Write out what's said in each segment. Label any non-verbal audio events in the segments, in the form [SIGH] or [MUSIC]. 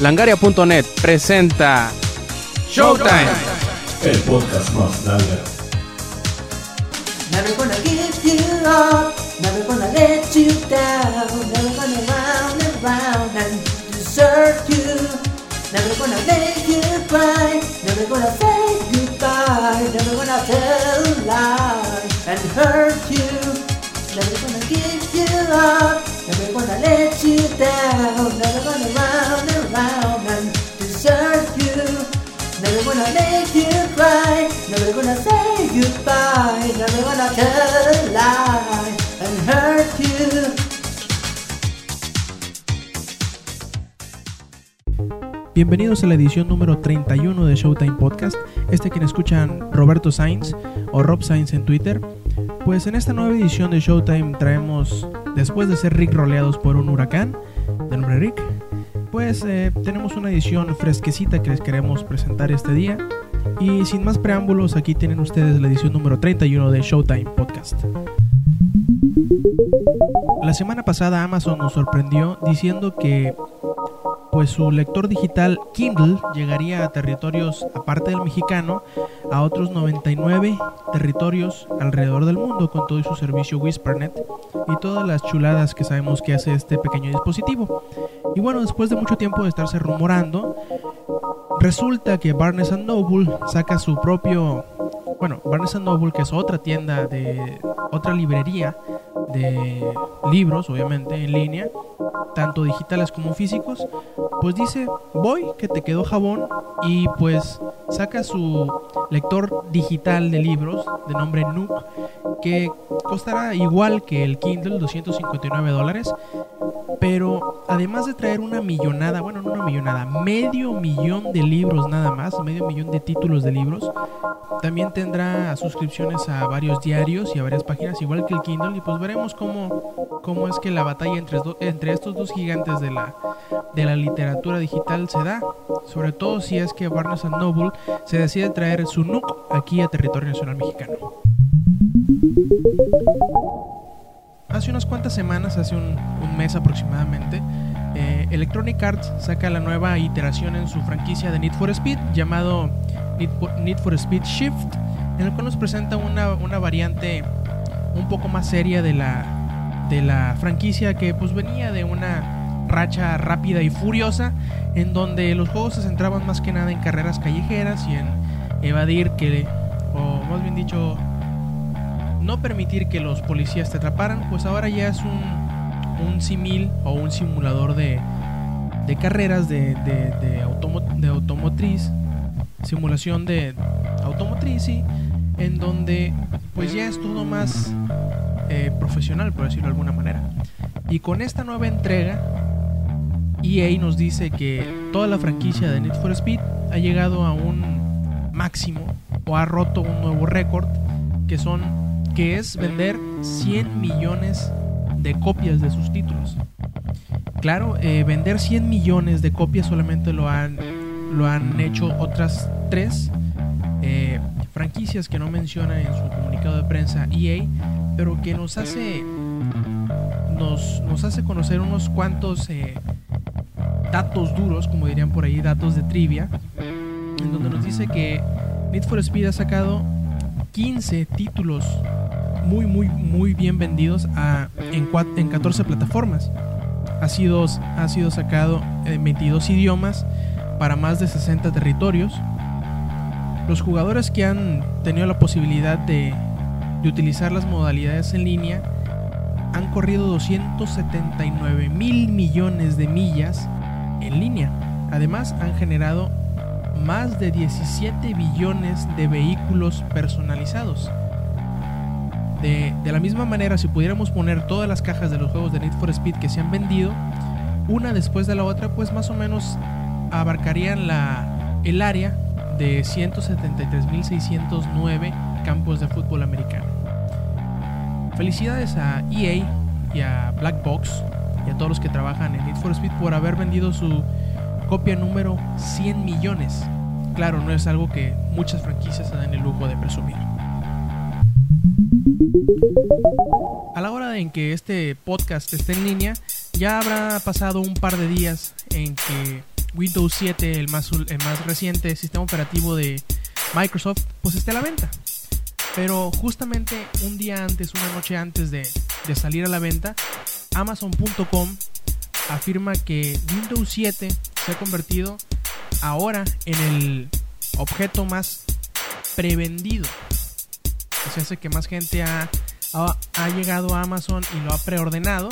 Langaria.net presenta Showtime. El podcast más largo. Never gonna give you up, never gonna let you down, never gonna round and round and desert you. Never gonna make you cry, never gonna say goodbye, never gonna tell a lie and hurt you. Never gonna give you up, never gonna let you down, never gonna round gonna say gonna tell you. Bienvenidos a la edición número 31 de Showtime Podcast, este quien escuchan Roberto Sainz o Rob Sainz en Twitter. Pues en esta nueva edición de Showtime traemos, después de ser Rick roleados por un huracán, de nombre Rick, pues eh, tenemos una edición fresquecita que les queremos presentar este día. Y sin más preámbulos, aquí tienen ustedes la edición número 31 de Showtime Podcast. La semana pasada Amazon nos sorprendió diciendo que pues su lector digital Kindle llegaría a territorios aparte del mexicano a otros 99 territorios alrededor del mundo con todo su servicio WhisperNet y todas las chuladas que sabemos que hace este pequeño dispositivo. Y bueno, después de mucho tiempo de estarse rumorando, resulta que Barnes Noble saca su propio bueno, Barnes Noble, que es otra tienda de otra librería de libros, obviamente en línea, tanto digitales como físicos, pues dice, voy, que te quedó jabón, y pues saca su lector digital de libros de nombre Nook, que costará igual que el Kindle, 259 dólares, pero además de traer una millonada, bueno, no una millonada, medio millón de libros nada más, medio millón de títulos de libros, también tendrá suscripciones a varios diarios y a varias páginas, igual que el Kindle, y pues veremos cómo, cómo es que la batalla entre, entre estos dos gigantes de la, de la literatura digital se da, sobre todo si es que Barnes Noble se decide traer su NUC aquí a territorio nacional mexicano. Hace unas cuantas semanas, hace un, mes aproximadamente, eh, Electronic Arts saca la nueva iteración en su franquicia de Need for Speed llamado Need for, Speed Shift, en el cual nos presenta una, una variante un poco más seria de la, de la franquicia que pues venía de una racha rápida y furiosa en donde los juegos se centraban más que nada en carreras callejeras y en evadir que, o más bien dicho, no permitir que los policías te atraparan, pues ahora ya es un, un simil o un simulador de, de carreras de, de, de, de automotriz, simulación de automotriz, sí, en donde pues ya es todo más eh, profesional, por decirlo de alguna manera. Y con esta nueva entrega, EA nos dice que toda la franquicia de Need for Speed ha llegado a un máximo o ha roto un nuevo récord que son que es vender 100 millones de copias de sus títulos. Claro, eh, vender 100 millones de copias solamente lo han, lo han hecho otras tres eh, franquicias que no menciona en su comunicado de prensa EA, pero que nos hace nos, nos hace conocer unos cuantos eh, datos duros, como dirían por ahí, datos de trivia, en donde nos dice que Need for Speed ha sacado 15 títulos muy, muy, muy bien vendidos en 14 plataformas. Ha sido, ha sido sacado en 22 idiomas para más de 60 territorios. Los jugadores que han tenido la posibilidad de, de utilizar las modalidades en línea han corrido 279 mil millones de millas en línea. Además, han generado más de 17 billones de vehículos personalizados. De, la misma manera, si pudiéramos poner todas las cajas de los juegos de Need for Speed que se han vendido, una después de la otra, pues más o menos abarcarían el área de 173.609 campos de fútbol americano. Felicidades a EA y a Black Box y a todos los que trabajan en Need for Speed por haber vendido su copia número 100 millones. Claro, no es algo que muchas franquicias se dan el lujo de presumir. En que este podcast esté en línea, ya habrá pasado un par de días en que Windows 7, el más, el más reciente sistema operativo de Microsoft, pues esté a la venta. Pero justamente un día antes, una noche antes de, salir a la venta, Amazon.com afirma que Windows 7 se ha convertido ahora en el objeto más prevendido. O sea, hace que más gente ha, ha, llegado a Amazon y lo ha preordenado.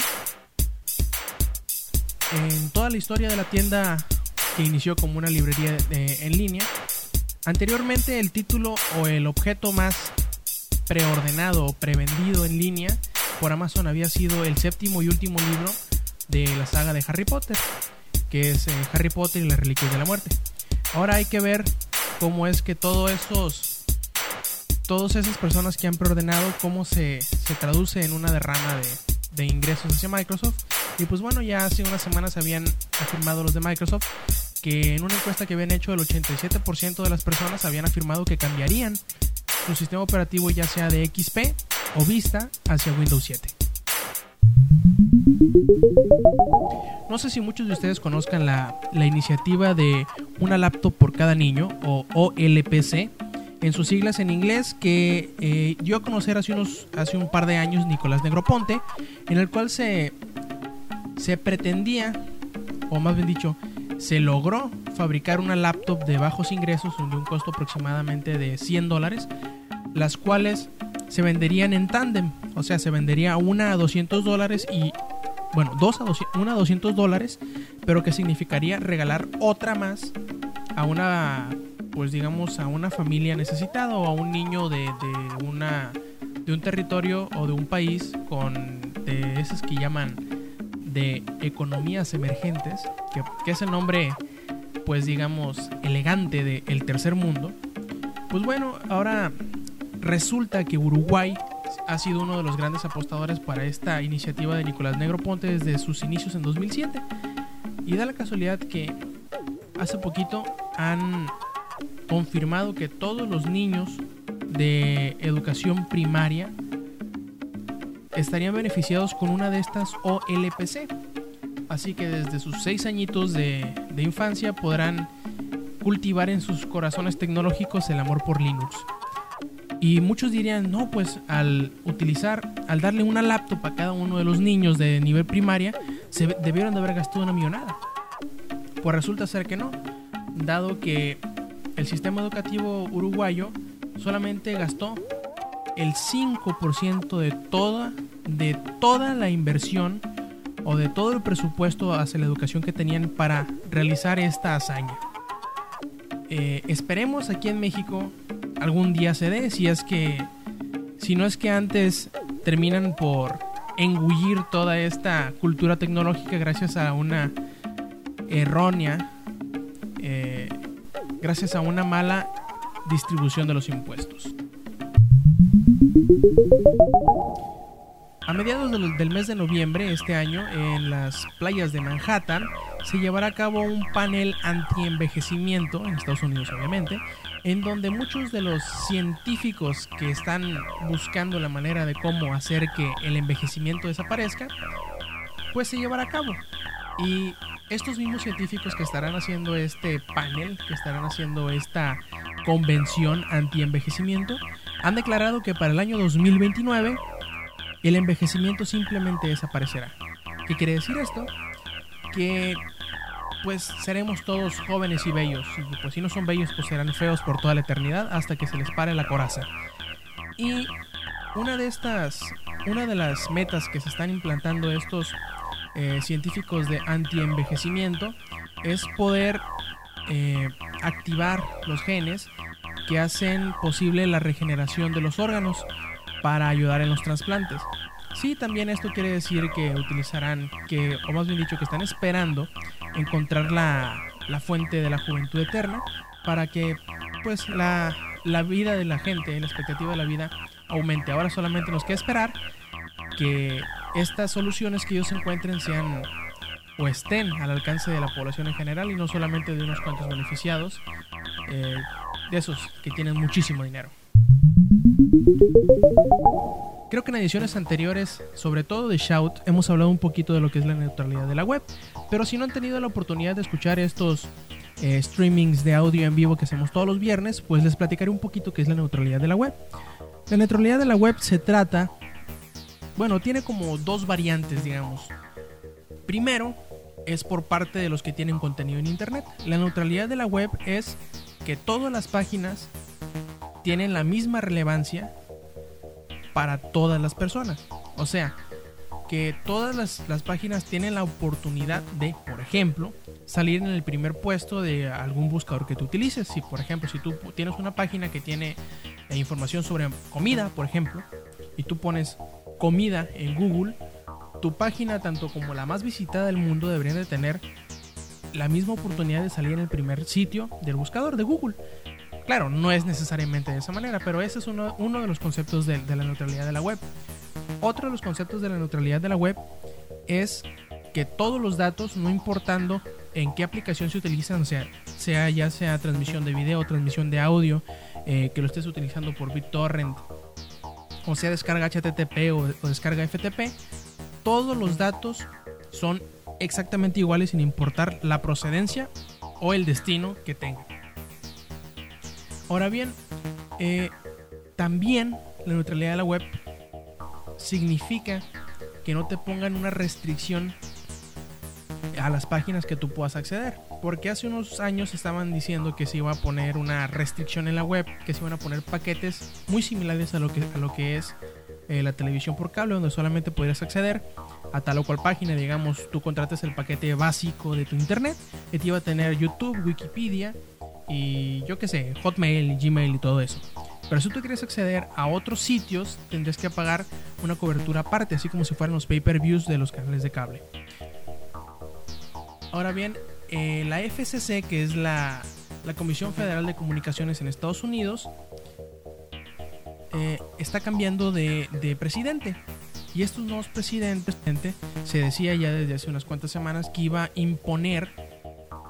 En toda la historia de la tienda que inició como una librería de- en línea, anteriormente el título o el objeto más preordenado o prevendido en línea por Amazon había sido el séptimo y último libro de la saga de Harry Potter, que es eh, Harry Potter y las Reliquias de la Muerte. Ahora hay que ver cómo es que todos esos, todas esas personas que han preordenado, cómo se, se traduce en una derrama de, de ingresos hacia Microsoft. Y pues bueno, ya hace unas semanas habían afirmado los de Microsoft que en una encuesta que habían hecho el 87% de las personas habían afirmado que cambiarían su sistema operativo ya sea de XP o Vista hacia Windows 7. No sé si muchos de ustedes conozcan la, la iniciativa de una laptop por cada niño o OLPC en sus siglas en inglés que eh, dio a conocer hace, unos, hace un par de años Nicolás Negroponte en el cual se, se pretendía o más bien dicho se logró fabricar una laptop de bajos ingresos de un costo aproximadamente de 100 dólares las cuales se venderían en tándem. O sea se vendería una a 200 dólares y bueno, dos a 200, una a 200 dólares, pero que significaría regalar otra más a una, pues digamos, a una familia necesitada o a un niño de, de una, de un territorio o de un país con, de esos que llaman de economías emergentes, que, que es el nombre, pues digamos, elegante del el tercer mundo. Pues bueno, ahora resulta que Uruguay ha sido uno de los grandes apostadores para esta iniciativa de Nicolás Negroponte desde sus inicios en 2007. Y da la casualidad que hace poquito han confirmado que todos los niños de educación primaria estarían beneficiados con una de estas OLPC. Así que desde sus seis añitos de, infancia podrán cultivar en sus corazones tecnológicos el amor por Linux. Y muchos dirían, no, pues al utilizar, al darle una laptop a cada uno de los niños de nivel primaria, se debieron de haber gastado una millonada. Pues resulta ser que no, dado que el sistema educativo uruguayo solamente gastó el 5% de toda, de toda la inversión o de todo el presupuesto hacia la educación que tenían para realizar esta hazaña. Eh, esperemos aquí en México algún día se dé, si es que, si no es que antes terminan por engullir toda esta cultura tecnológica gracias a una errónea, gracias a una mala distribución de los impuestos. A mediados del, mes de noviembre este año, en las playas de Manhattan, se llevará a cabo un panel anti-envejecimiento, en Estados Unidos obviamente, en donde muchos de los científicos que están buscando la manera de cómo hacer que el envejecimiento desaparezca, pues se llevará a cabo. Y estos mismos científicos que estarán haciendo este panel, que estarán haciendo esta convención anti-envejecimiento, han declarado que para el año 2029 el envejecimiento simplemente desaparecerá. ¿Qué quiere decir esto? Que pues seremos todos jóvenes y bellos. Y pues si no son bellos, pues serán feos por toda la eternidad hasta que se les pare la coraza. Y una de estas, una de las metas que se están implantando estos eh, científicos de anti-envejecimiento es poder eh, activar los genes que hacen posible la regeneración de los órganos para ayudar en los trasplantes. Sí, también esto quiere decir que utilizarán, que, o más bien dicho, que están esperando encontrar la, la fuente de la juventud eterna para que pues la, la, vida de la gente, la expectativa de la vida aumente. Ahora solamente nos queda esperar que estas soluciones que ellos encuentren sean o estén al alcance de la población en general y no solamente de unos cuantos beneficiados, eh, de esos que tienen muchísimo dinero. Creo que en ediciones anteriores, sobre todo de Shout, hemos hablado un poquito de lo que es la neutralidad de la web. Pero si no han tenido la oportunidad de escuchar estos eh, streamings de audio en vivo que hacemos todos los viernes, pues les platicaré un poquito qué es la neutralidad de la web. La neutralidad de la web se trata, bueno, tiene como dos variantes, digamos. Primero, es por parte de los que tienen contenido en Internet. La neutralidad de la web es que todas las páginas tienen la misma relevancia para todas las personas. O sea, que todas las, las, páginas tienen la oportunidad de, por ejemplo, salir en el primer puesto de algún buscador que tú utilices. Si, por ejemplo, si tú tienes una página que tiene información sobre comida, por ejemplo, y tú pones comida en Google, tu página, tanto como la más visitada del mundo, deberían de tener la misma oportunidad de salir en el primer sitio del buscador de Google. Claro, no es necesariamente de esa manera, pero ese es uno, de los conceptos de, la neutralidad de la web. Otro de los conceptos de la neutralidad de la web es que todos los datos, no importando en qué aplicación se utilizan, sea ya sea transmisión de video, transmisión de audio, eh, que lo estés utilizando por BitTorrent, o sea descarga HTTP o, descarga FTP, todos los datos son exactamente iguales sin importar la procedencia o el destino que tengan. Ahora bien, eh, también la neutralidad de la web significa que no te pongan una restricción a las páginas que tú puedas acceder. Porque hace unos años estaban diciendo que se iba a poner una restricción en la web, que se iban a poner paquetes muy similares a lo que, a lo que es eh, la televisión por cable, donde solamente podrías acceder a tal o cual página. Digamos, tú contratas el paquete básico de tu internet, que te iba a tener YouTube, Wikipedia y yo qué sé, Hotmail, Gmail y todo eso. Pero si tú quieres acceder a otros sitios, tendrías que pagar una cobertura aparte, así como si fueran los pay-per-views de los canales de cable. Ahora bien, eh, la FCC, que es la, Comisión Federal de Comunicaciones en Estados Unidos, eh, está cambiando de, de, presidente. Y estos nuevos presidentes, se decía ya desde hace unas cuantas semanas que iba a imponer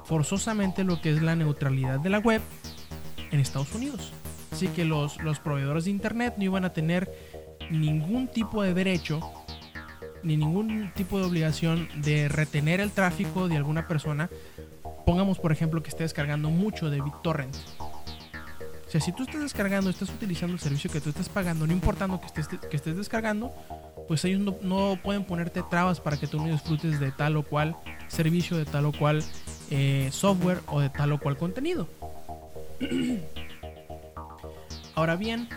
forzosamente lo que es la neutralidad de la web en Estados Unidos. Así que los proveedores de Internet no iban a tener ningún tipo de derecho ni ningún tipo de obligación de retener el tráfico de alguna persona. Pongamos, por ejemplo, que esté descargando mucho de BitTorrent. O sea, si tú estás descargando, estás utilizando el servicio que tú estás pagando, no importando que estés, que estés descargando, pues ellos no, no pueden ponerte trabas para que tú no disfrutes de tal o cual servicio, de tal o cual eh, software o de tal o cual contenido. [CLEARS THROAT] Ahora bien,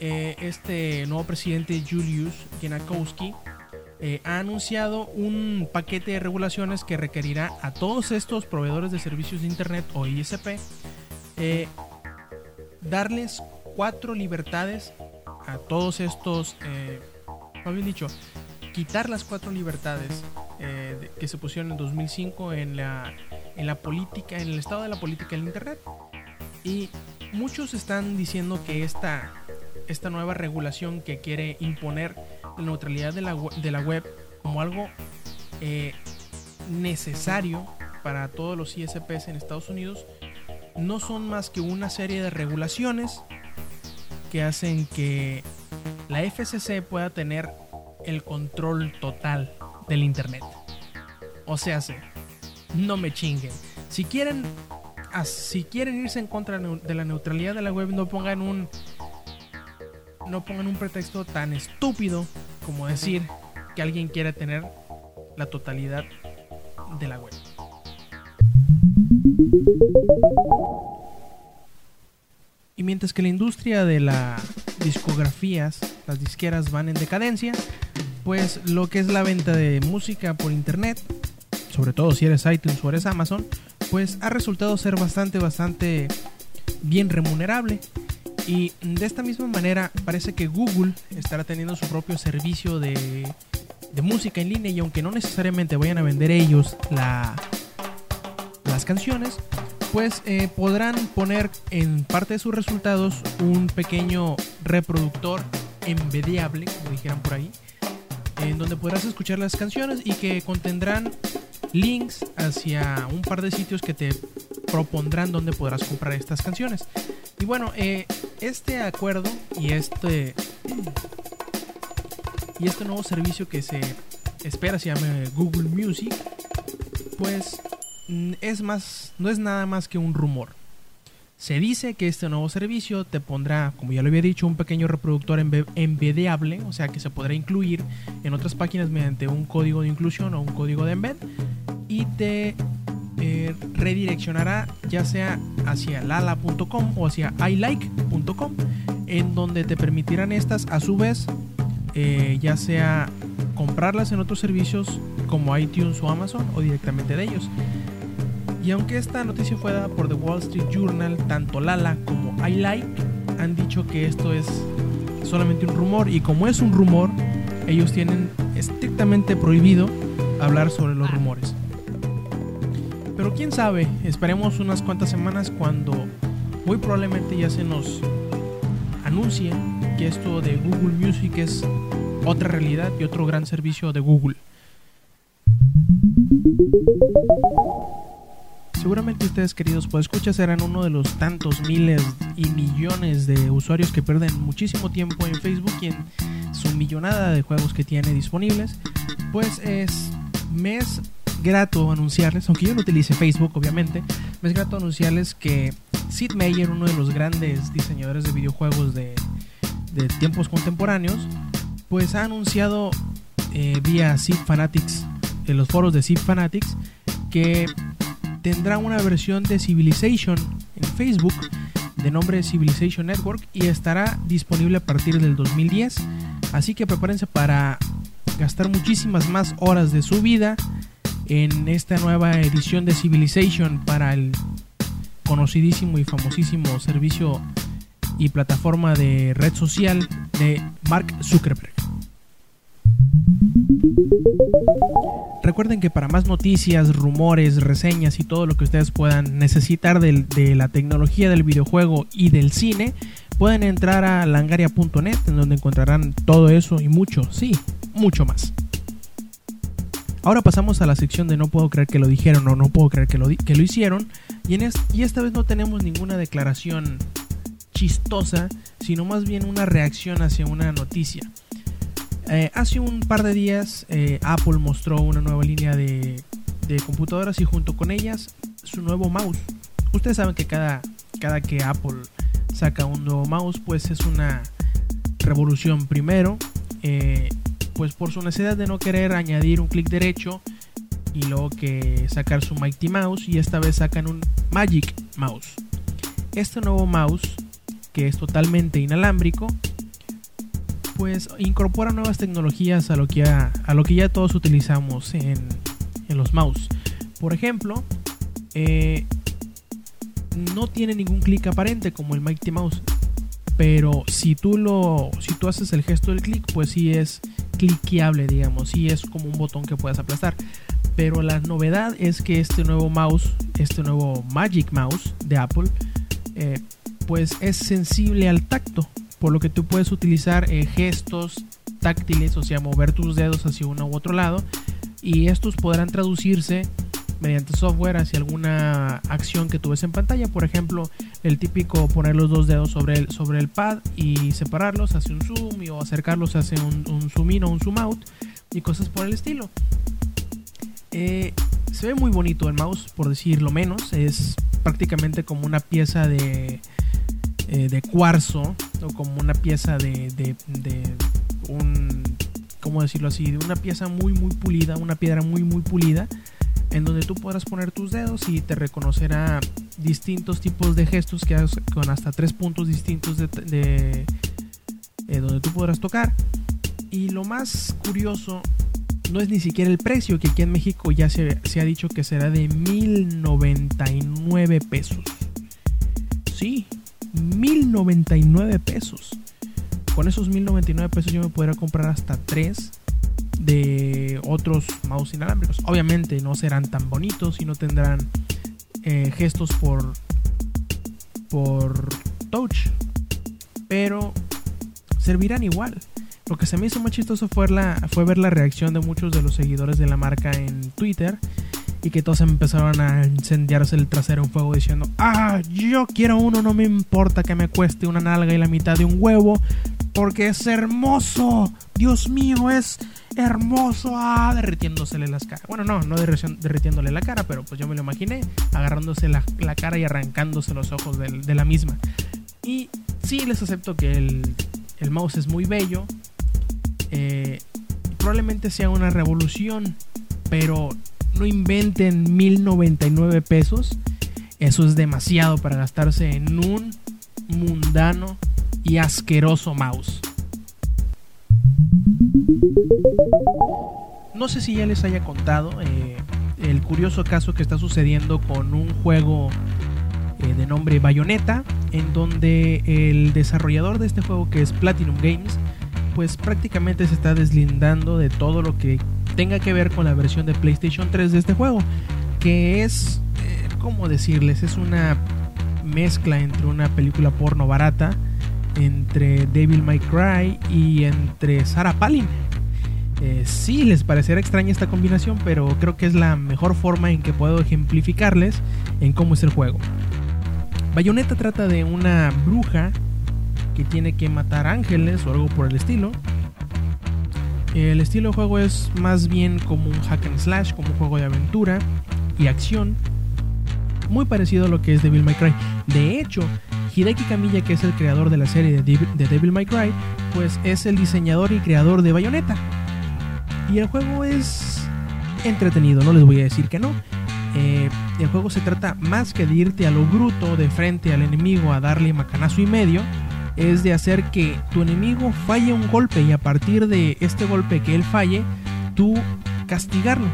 eh, este nuevo presidente Julius Genakowski eh, ha anunciado un paquete de regulaciones que requerirá a todos estos proveedores de servicios de Internet o ISP eh, darles cuatro libertades a todos estos, eh, habéis dicho, quitar las cuatro libertades eh, que se pusieron en 2005 en la, en la política, en el estado de la política del Internet. Y muchos están diciendo que esta, esta nueva regulación que quiere imponer la neutralidad de la, de la web como algo eh, necesario para todos los ISPs en Estados Unidos no son más que una serie de regulaciones que hacen que la FCC pueda tener el control total del Internet. O sea, no me chinguen. Si quieren, si quieren irse en contra de la neutralidad de la web, no pongan un no pongan un pretexto tan estúpido como decir que alguien quiere tener la totalidad de la web. Y mientras que la industria de las discografías, las disqueras van en decadencia, pues lo que es la venta de música por internet, sobre todo si eres iTunes o eres Amazon, pues ha resultado ser bastante, bastante bien remunerable. Y de esta misma manera parece que Google estará teniendo su propio servicio de, música en línea y aunque no necesariamente vayan a vender ellos la, las canciones, pues eh, podrán poner en parte de sus resultados un pequeño reproductor envidiable, como dijeran por ahí, en donde podrás escuchar las canciones y que contendrán links hacia un par de sitios que te propondrán donde podrás comprar estas canciones. Y bueno, eh, este acuerdo y este Y este nuevo servicio que se espera se llame Google Music, pues es más, no es nada más que un rumor. Se dice que este nuevo servicio te pondrá, como ya lo había dicho, un pequeño reproductor embe- embedeable, o sea que se podrá incluir en otras páginas mediante un código de inclusión o un código de embed y te eh, redireccionará ya sea hacia lala.com o hacia ilike.com en donde te permitirán estas a su vez eh, ya sea comprarlas en otros servicios como iTunes o Amazon o directamente de ellos. Y aunque esta noticia fue dada por The Wall Street Journal, tanto Lala como iLike han dicho que esto es solamente un rumor y como es un rumor, ellos tienen estrictamente prohibido hablar sobre los rumores. Pero quién sabe, esperemos unas cuantas semanas cuando muy probablemente ya se nos anuncie que esto de Google Music es otra realidad y otro gran servicio de Google. Seguramente ustedes queridos pues escuchas serán uno de los tantos miles y millones de usuarios que pierden muchísimo tiempo en Facebook y en su millonada de juegos que tiene disponibles. Pues es me es grato anunciarles, aunque yo no utilice Facebook obviamente, me es grato anunciarles que Sid Meier, uno de los grandes diseñadores de videojuegos de, tiempos contemporáneos, pues ha anunciado eh, vía Sid Fanatics, en los foros de Sid Fanatics, que tendrá una versión de Civilization en Facebook de nombre Civilization Network y estará disponible a partir del 2010. Así que prepárense para gastar muchísimas más horas de su vida en esta nueva edición de Civilization para el conocidísimo y famosísimo servicio y plataforma de red social de Mark Zuckerberg. Recuerden que para más noticias, rumores, reseñas y todo lo que ustedes puedan necesitar del- de, la tecnología del videojuego y del cine, pueden entrar a langaria.net en donde encontrarán todo eso y mucho, sí, mucho más. Ahora pasamos a la sección de no puedo creer que lo dijeron o no puedo creer que lo, que lo hicieron. Y, en y esta vez no tenemos ninguna declaración chistosa, sino más bien una reacción hacia una noticia. Eh, hace un par de días eh, Apple mostró una nueva línea de, computadoras y junto con ellas su nuevo mouse. Ustedes saben que cada, cada que Apple saca un nuevo mouse pues es una revolución primero. eh, pues por su necesidad de no querer añadir un clic derecho y luego que sacar su Mighty Mouse y esta vez sacan un Magic Mouse. Este nuevo mouse que es totalmente inalámbrico pues incorpora nuevas tecnologías a lo que ya, a lo que ya todos utilizamos en, en los mouse. Por ejemplo, eh, no tiene ningún clic aparente como el Mighty Mouse. Pero si tú lo. Si tú haces el gesto del clic, pues sí es cliqueable, digamos. Sí es como un botón que puedes aplastar. Pero la novedad es que este nuevo mouse, este nuevo Magic Mouse de Apple, eh, pues es sensible al tacto. Por lo que tú puedes utilizar eh, gestos táctiles, o sea, mover tus dedos hacia uno u otro lado. Y estos podrán traducirse mediante software hacia alguna acción que tú ves en pantalla. Por ejemplo, el típico poner los dos dedos sobre el, sobre el pad y separarlos hacia un zoom o acercarlos hacia un, un zoom in o un zoom out y cosas por el estilo. Eh, se ve muy bonito el mouse, por decirlo menos. Es prácticamente como una pieza de, eh, de cuarzo o como una pieza de, de, de un, ¿cómo decirlo así? De una pieza muy, muy pulida, una piedra muy, muy pulida en donde tú podrás poner tus dedos y te reconocerá distintos tipos de gestos que hagas con hasta tres puntos distintos de, eh, donde tú podrás tocar. Y lo más curioso no es ni siquiera el precio, que aquí en México ya se, se ha dicho que será de 1099 pesos. Sí, 1099 pesos. Con esos 1099 pesos yo me podría comprar hasta tres de otros mouse inalámbricos. Obviamente no serán tan bonitos y no tendrán eh, gestos por por touch, pero servirán igual. Lo que se me hizo más chistoso fue, la, fue ver la reacción de muchos de los seguidores de la marca en Twitter y que todos empezaron a incendiarse el trasero en fuego diciendo, ah, yo quiero uno, no me importa que me cueste una nalga y la mitad de un huevo, porque es hermoso. Dios mío, es hermoso. Ah, derritiéndosele las caras. Bueno, no, no derri- derritiéndole la cara, pero pues yo me lo imaginé agarrándose la, la cara y arrancándose los ojos del- de la misma. Y sí, les acepto que el, el mouse es muy bello. Eh, probablemente sea una revolución, pero no inventen 1099 pesos. Eso es demasiado para gastarse en un mundano y asqueroso mouse. No sé si ya les haya contado eh, el curioso caso que está sucediendo con un juego eh, de nombre Bayonetta, en donde el desarrollador de este juego, que es Platinum Games, pues prácticamente se está deslindando de todo lo que tenga que ver con la versión de PlayStation 3 de este juego, que es, eh, ¿cómo decirles? Es una mezcla entre una película porno barata, entre Devil May Cry y entre Sarah Palin. Eh, sí, les parecerá extraña esta combinación, pero creo que es la mejor forma en que puedo ejemplificarles en cómo es el juego. Bayonetta trata de una bruja que tiene que matar ángeles o algo por el estilo. El estilo de juego es más bien como un hack and slash, como un juego de aventura y acción. Muy parecido a lo que es Devil May Cry. De hecho, Hideki Kamiya, que es el creador de la serie de Devil, de Devil May Cry, pues es el diseñador y creador de Bayonetta. Y el juego es entretenido, no les voy a decir que no. Eh, el juego se trata más que de irte a lo bruto de frente al enemigo a darle macanazo y medio, es de hacer que tu enemigo falle un golpe y a partir de este golpe que él falle, tú castigarlo.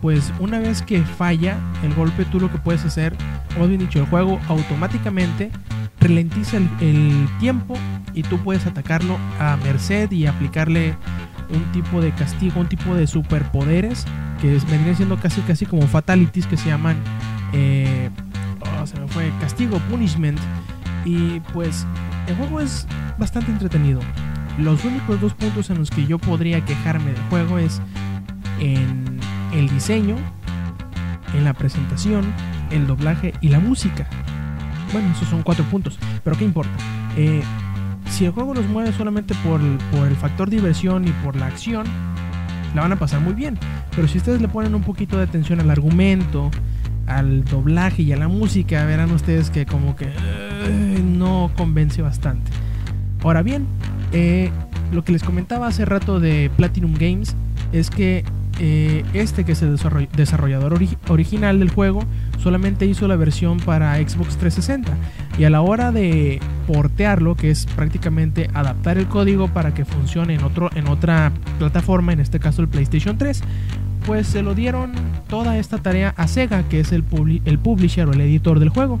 Pues una vez que falla el golpe, tú lo que puedes hacer, o bien dicho, el juego automáticamente ralentiza el tiempo y tú puedes atacarlo a merced y aplicarle un tipo de castigo, un tipo de superpoderes que vendrían siendo casi casi como fatalities que se llaman eh, oh, se me fue castigo, punishment y pues el juego es bastante entretenido. Los únicos dos puntos en los que yo podría quejarme del juego es en el diseño, en la presentación, el doblaje y la música. Bueno, esos son cuatro puntos, pero ¿qué importa? Eh, si el juego los mueve solamente por, el- factor diversión y por la acción, la van a pasar muy bien. Pero si ustedes le ponen un poquito de atención al argumento, al doblaje y a la música, verán ustedes que como que eh, no convence bastante. Ahora bien, eh, lo que les comentaba hace rato de Platinum Games es que eh, este que es el desarroll- desarrollador ori- original del juego solamente hizo la versión para Xbox 360 y a la hora de portearlo, que es prácticamente adaptar el código para que funcione en, otro, en otra plataforma, en este caso el PlayStation 3, pues se lo dieron toda esta tarea a Sega, que es el, el publisher o el editor del juego.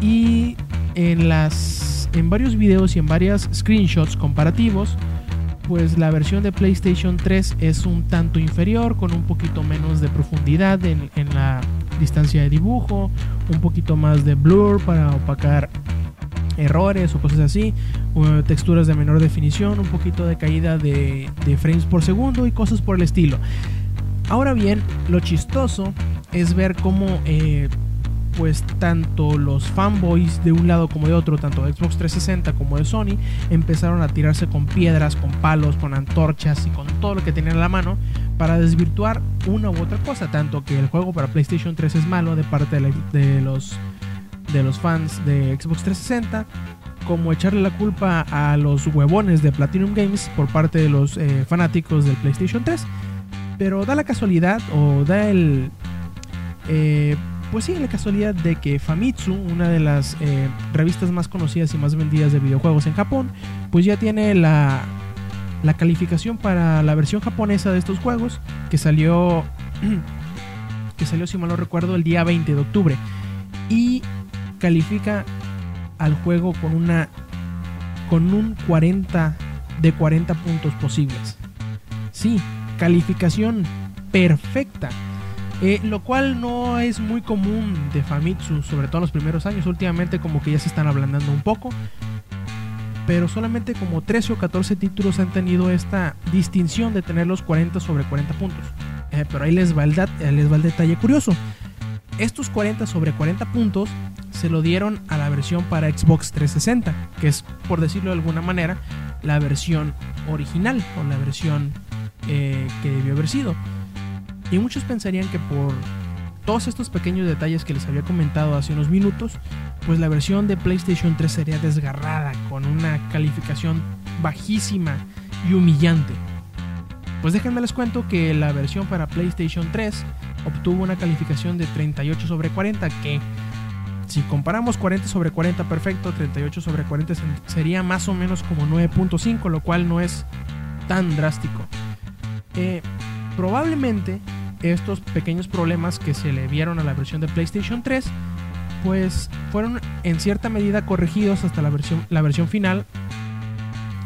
Y en las en varios videos y en varias screenshots comparativos, pues la versión de PlayStation 3 es un tanto inferior, con un poquito menos de profundidad en, en la distancia de dibujo, un poquito más de blur para opacar errores o cosas así, texturas de menor definición, un poquito de caída de, de frames por segundo y cosas por el estilo. Ahora bien, lo chistoso es ver cómo eh, pues tanto los fanboys de un lado como de otro, tanto de Xbox 360 como de Sony, empezaron a tirarse con piedras, con palos, con antorchas y con todo lo que tenían a la mano para desvirtuar una u otra cosa, tanto que el juego para PlayStation 3 es malo de parte de, los de los fans de Xbox 360, como echarle la culpa a los huevones de Platinum Games por parte de los eh, fanáticos del PlayStation 3. Pero da la casualidad o da el eh, pues sí, la casualidad de que Famitsu, una de las eh, revistas más conocidas y más vendidas de videojuegos en Japón, pues ya tiene la, la calificación para la versión japonesa de estos juegos, que salió, [CLEARS THROAT] que salió, si mal no recuerdo, el día 20 de octubre. Y califica al juego con una con un 40 de 40 puntos posibles. Sí, calificación perfecta. Eh, lo cual no es muy común de Famitsu, sobre todo en los primeros años. Últimamente como que ya se están ablandando un poco. Pero solamente como 13 o 14 títulos han tenido esta distinción de tener los 40 sobre 40 puntos. Eh, pero ahí les va, el dat- eh, les va el detalle curioso. Estos 40 sobre 40 puntos se lo dieron a la versión para Xbox 360, que es, por decirlo de alguna manera, la versión original o la versión eh, que debió haber sido. Y muchos pensarían que por todos estos pequeños detalles que les había comentado hace unos minutos, pues la versión de PlayStation 3 sería desgarrada con una calificación bajísima y humillante. Pues déjenme les cuento que la versión para PlayStation 3 obtuvo una calificación de 38 sobre 40 que si comparamos 40 sobre 40 perfecto, 38 sobre 40 sería más o menos como 9.5, lo cual no es tan drástico. Eh, probablemente estos pequeños problemas que se le vieron a la versión de PlayStation 3 pues fueron en cierta medida corregidos hasta la versión, la versión final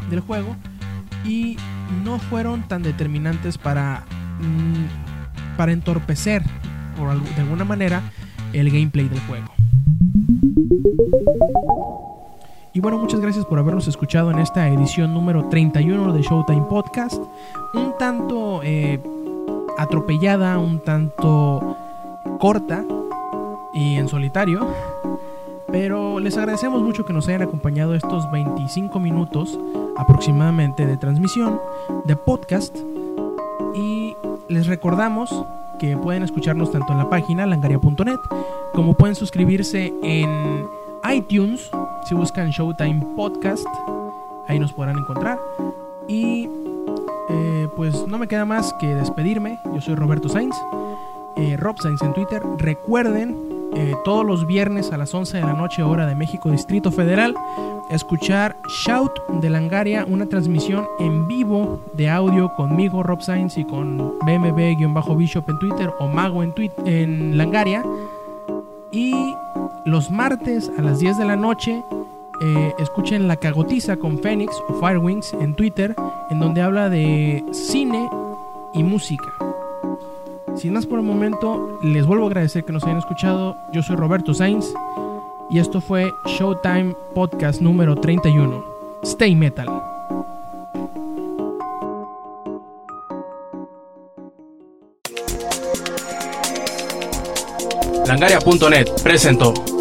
del juego y no fueron tan determinantes para, mm, para entorpecer por, de alguna manera el gameplay del juego. Y bueno, muchas gracias por habernos escuchado en esta edición número 31 de Showtime Podcast. Un tanto eh, atropellada, un tanto corta y en solitario. Pero les agradecemos mucho que nos hayan acompañado estos 25 minutos aproximadamente de transmisión, de podcast. Y les recordamos que pueden escucharnos tanto en la página langaria.net como pueden suscribirse en iTunes si buscan Showtime Podcast. Ahí nos podrán encontrar. Y pues no me queda más que despedirme. Yo soy Roberto Sainz, eh, Rob Sainz en Twitter. Recuerden eh, todos los viernes a las 11 de la noche, hora de México, Distrito Federal, escuchar Shout de Langaria, una transmisión en vivo de audio conmigo, Rob Sainz, y con BMB-Bishop en Twitter o Mago en, en Langaria. Y los martes a las 10 de la noche eh, escuchen La Cagotiza con Phoenix o Firewings en Twitter, en donde habla de cine y música. Sin más por el momento, les vuelvo a agradecer que nos hayan escuchado. Yo soy Roberto Sainz y esto fue Showtime Podcast número 31. Stay Metal. Langaria.net presentó.